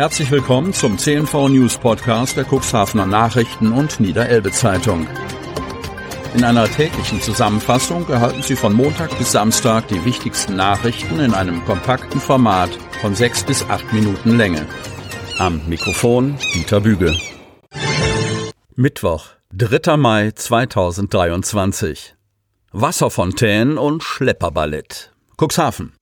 Herzlich willkommen zum CNV News Podcast der Cuxhavener Nachrichten und Niederelbe Zeitung. In einer täglichen Zusammenfassung erhalten Sie von Montag bis Samstag die wichtigsten Nachrichten in einem kompakten Format von sechs bis acht Minuten Länge. Am Mikrofon Dieter Büge. Mittwoch, 3. Mai 2023. Wasserfontänen und Schlepperballett. Cuxhaven.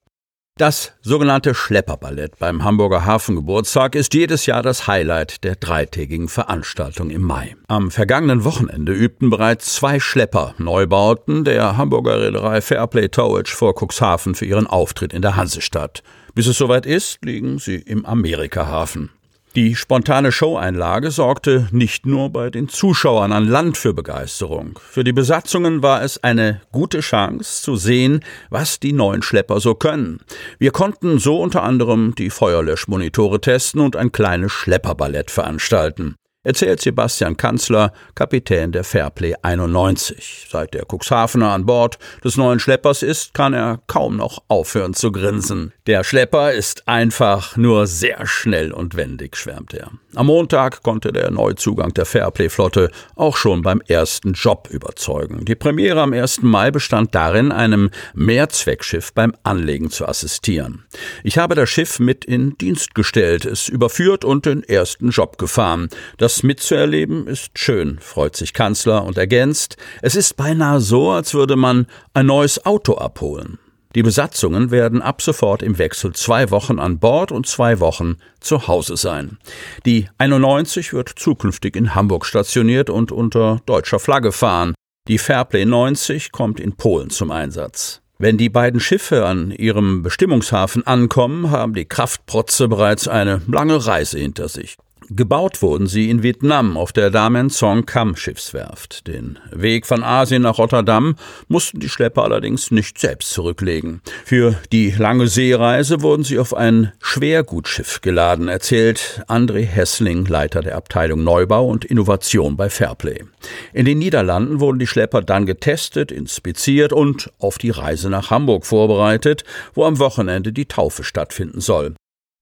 Das sogenannte Schlepperballett beim Hamburger Hafengeburtstag ist jedes Jahr das Highlight der dreitägigen Veranstaltung im Mai. Am vergangenen Wochenende übten bereits zwei Schlepper Neubauten der Hamburger Reederei Fairplay Towage vor Cuxhaven für ihren Auftritt in der Hansestadt. Bis es soweit ist, liegen sie im Amerikahafen. Die spontane Showeinlage sorgte nicht nur bei den Zuschauern an Land für Begeisterung. Für die Besatzungen war es eine gute Chance zu sehen, was die neuen Schlepper so können. Wir konnten so unter anderem die Feuerlöschmonitore testen und ein kleines Schlepperballett veranstalten erzählt Sebastian Kanzler, Kapitän der Fairplay 91. Seit der Cuxhavener an Bord des neuen Schleppers ist, kann er kaum noch aufhören zu grinsen. Der Schlepper ist einfach nur sehr schnell und wendig, schwärmt er. Am Montag konnte der Neuzugang der Fairplay-Flotte auch schon beim ersten Job überzeugen. Die Premiere am 1. Mai bestand darin, einem Mehrzweckschiff beim Anlegen zu assistieren. Ich habe das Schiff mit in Dienst gestellt, es überführt und den ersten Job gefahren. Das mitzuerleben ist schön, freut sich Kanzler und ergänzt, es ist beinahe so, als würde man ein neues Auto abholen. Die Besatzungen werden ab sofort im Wechsel zwei Wochen an Bord und zwei Wochen zu Hause sein. Die 91 wird zukünftig in Hamburg stationiert und unter deutscher Flagge fahren. Die Fairplay 90 kommt in Polen zum Einsatz. Wenn die beiden Schiffe an ihrem Bestimmungshafen ankommen, haben die Kraftprotze bereits eine lange Reise hinter sich. Gebaut wurden sie in Vietnam auf der Damen Song Kam Schiffswerft. Den Weg von Asien nach Rotterdam mussten die Schlepper allerdings nicht selbst zurücklegen. Für die lange Seereise wurden sie auf ein Schwergutschiff geladen, erzählt André Hessling, Leiter der Abteilung Neubau und Innovation bei Fairplay. In den Niederlanden wurden die Schlepper dann getestet, inspiziert und auf die Reise nach Hamburg vorbereitet, wo am Wochenende die Taufe stattfinden soll.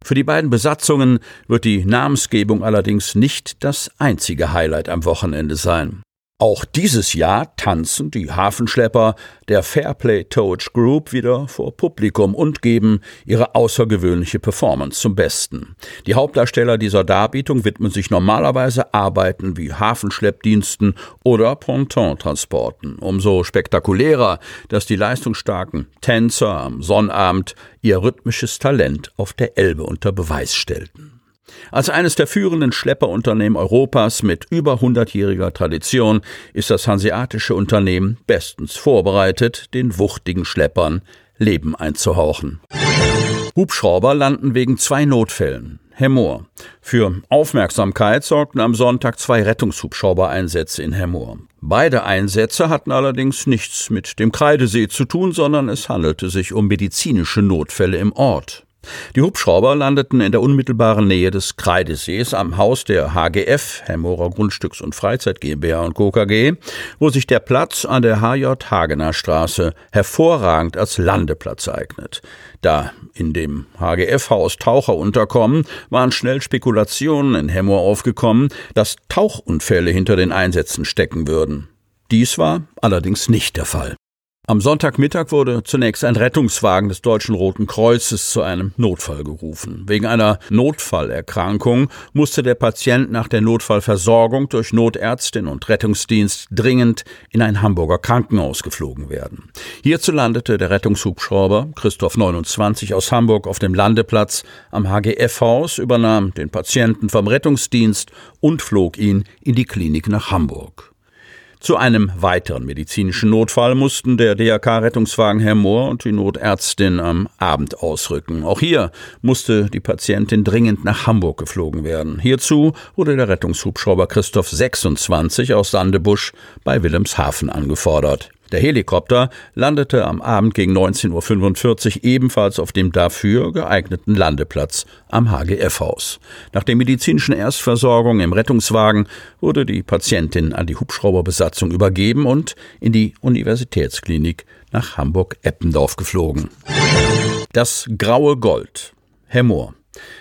Für die beiden Besatzungen wird die Namensgebung allerdings nicht das einzige Highlight am Wochenende sein. Auch dieses Jahr tanzen die Hafenschlepper der Fairplay Towage Group wieder vor Publikum und geben ihre außergewöhnliche Performance zum Besten. Die Hauptdarsteller dieser Darbietung widmen sich normalerweise Arbeiten wie Hafenschleppdiensten oder Pontontransporten. Umso spektakulärer, dass die leistungsstarken Tänzer am Sonnabend ihr rhythmisches Talent auf der Elbe unter Beweis stellten. Als eines der führenden Schlepperunternehmen Europas mit über 100-jähriger Tradition ist das hanseatische Unternehmen bestens vorbereitet, den wuchtigen Schleppern Leben einzuhauchen. Hubschrauber landen wegen zwei Notfällen. Hemmoor. Für Aufmerksamkeit sorgten am Sonntag zwei Rettungshubschrauber-Einsätze in Hemmoor. Beide Einsätze hatten allerdings nichts mit dem Kreidesee zu tun, sondern es handelte sich um medizinische Notfälle im Ort. Die Hubschrauber landeten in der unmittelbaren Nähe des Kreidesees am Haus der HGF, Hemmorer Grundstücks- und Freizeit GmbH und Co. KG, wo sich der Platz an der HJ Hagener Straße hervorragend als Landeplatz eignet. Da in dem HGF-Haus Taucher unterkommen, waren schnell Spekulationen in Hemmoor aufgekommen, dass Tauchunfälle hinter den Einsätzen stecken würden. Dies war allerdings nicht der Fall. Am Sonntagmittag wurde zunächst ein Rettungswagen des Deutschen Roten Kreuzes zu einem Notfall gerufen. Wegen einer Notfallerkrankung musste der Patient nach der Notfallversorgung durch Notärztin und Rettungsdienst dringend in ein Hamburger Krankenhaus geflogen werden. Hierzu landete der Rettungshubschrauber Christoph 29 aus Hamburg auf dem Landeplatz am HGF-Haus, übernahm den Patienten vom Rettungsdienst und flog ihn in die Klinik nach Hamburg. Zu einem weiteren medizinischen Notfall mussten der DRK-Rettungswagen Herr Mohr und die Notärztin am Abend ausrücken. Auch hier musste die Patientin dringend nach Hamburg geflogen werden. Hierzu wurde der Rettungshubschrauber Christoph 26 aus Sandebusch bei Wilhelmshaven angefordert. Der Helikopter landete am Abend gegen 19.45 Uhr ebenfalls auf dem dafür geeigneten Landeplatz am HGF-Haus. Nach der medizinischen Erstversorgung im Rettungswagen wurde die Patientin an die Hubschrauberbesatzung übergeben und in die Universitätsklinik nach Hamburg-Eppendorf geflogen. Das graue Gold. Hemmoor.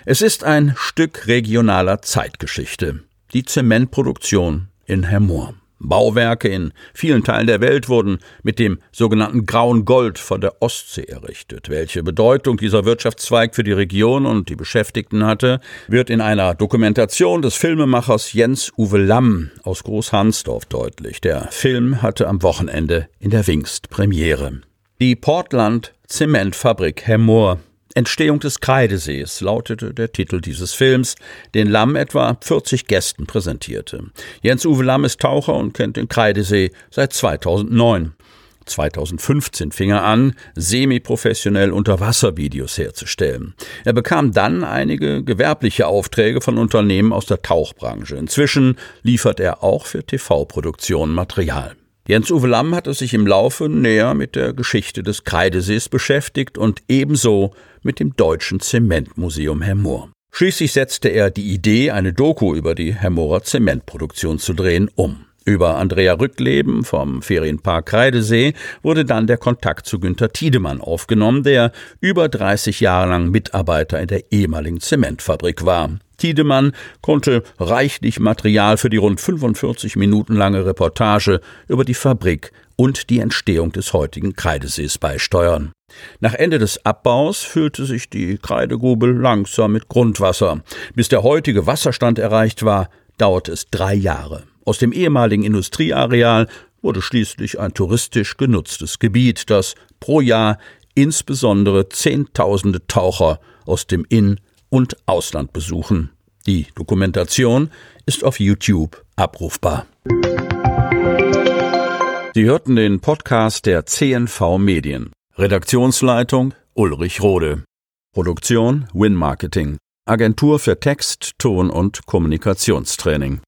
Es ist ein Stück regionaler Zeitgeschichte. Die Zementproduktion in Hermoor. Bauwerke in vielen Teilen der Welt wurden mit dem sogenannten grauen Gold von der Ostsee errichtet. Welche Bedeutung dieser Wirtschaftszweig für die Region und die Beschäftigten hatte, wird in einer Dokumentation des Filmemachers Jens Uwe Lamm aus Großhansdorf deutlich. Der Film hatte am Wochenende in der Wingst Premiere. Die Portland Zementfabrik Hemmoor Entstehung des Kreidesees lautete der Titel dieses Films, den Lamm etwa 40 Gästen präsentierte. Jens-Uwe Lamm ist Taucher und kennt den Kreidesee seit 2009. 2015 fing er an, semi-professionell Unterwasservideos herzustellen. Er bekam dann einige gewerbliche Aufträge von Unternehmen aus der Tauchbranche. Inzwischen liefert er auch für TV-Produktionen Material. Jens-Uwe Lamm hatte sich im Laufe näher mit der Geschichte des Kreidesees beschäftigt und ebenso mit dem Deutschen Zementmuseum Hermoor. Schließlich setzte er die Idee, eine Doku über die Hermoorer Zementproduktion zu drehen, um. Über Andrea Rückleben vom Ferienpark Kreidesee wurde dann der Kontakt zu Günter Tiedemann aufgenommen, der über 30 Jahre lang Mitarbeiter in der ehemaligen Zementfabrik war. Tiedemann konnte reichlich Material für die rund 45 Minuten lange Reportage über die Fabrik und die Entstehung des heutigen Kreidesees beisteuern. Nach Ende des Abbaus füllte sich die Kreidegrube langsam mit Grundwasser. Bis der heutige Wasserstand erreicht war, dauerte es drei Jahre. Aus dem ehemaligen Industrieareal wurde schließlich ein touristisch genutztes Gebiet, das pro Jahr insbesondere Zehntausende Taucher aus dem In- und Ausland besuchen. Die Dokumentation ist auf YouTube abrufbar. Sie hörten den Podcast der CNV Medien. Redaktionsleitung Ulrich Rode. Produktion Win Marketing. Agentur für Text, Ton und Kommunikationstraining.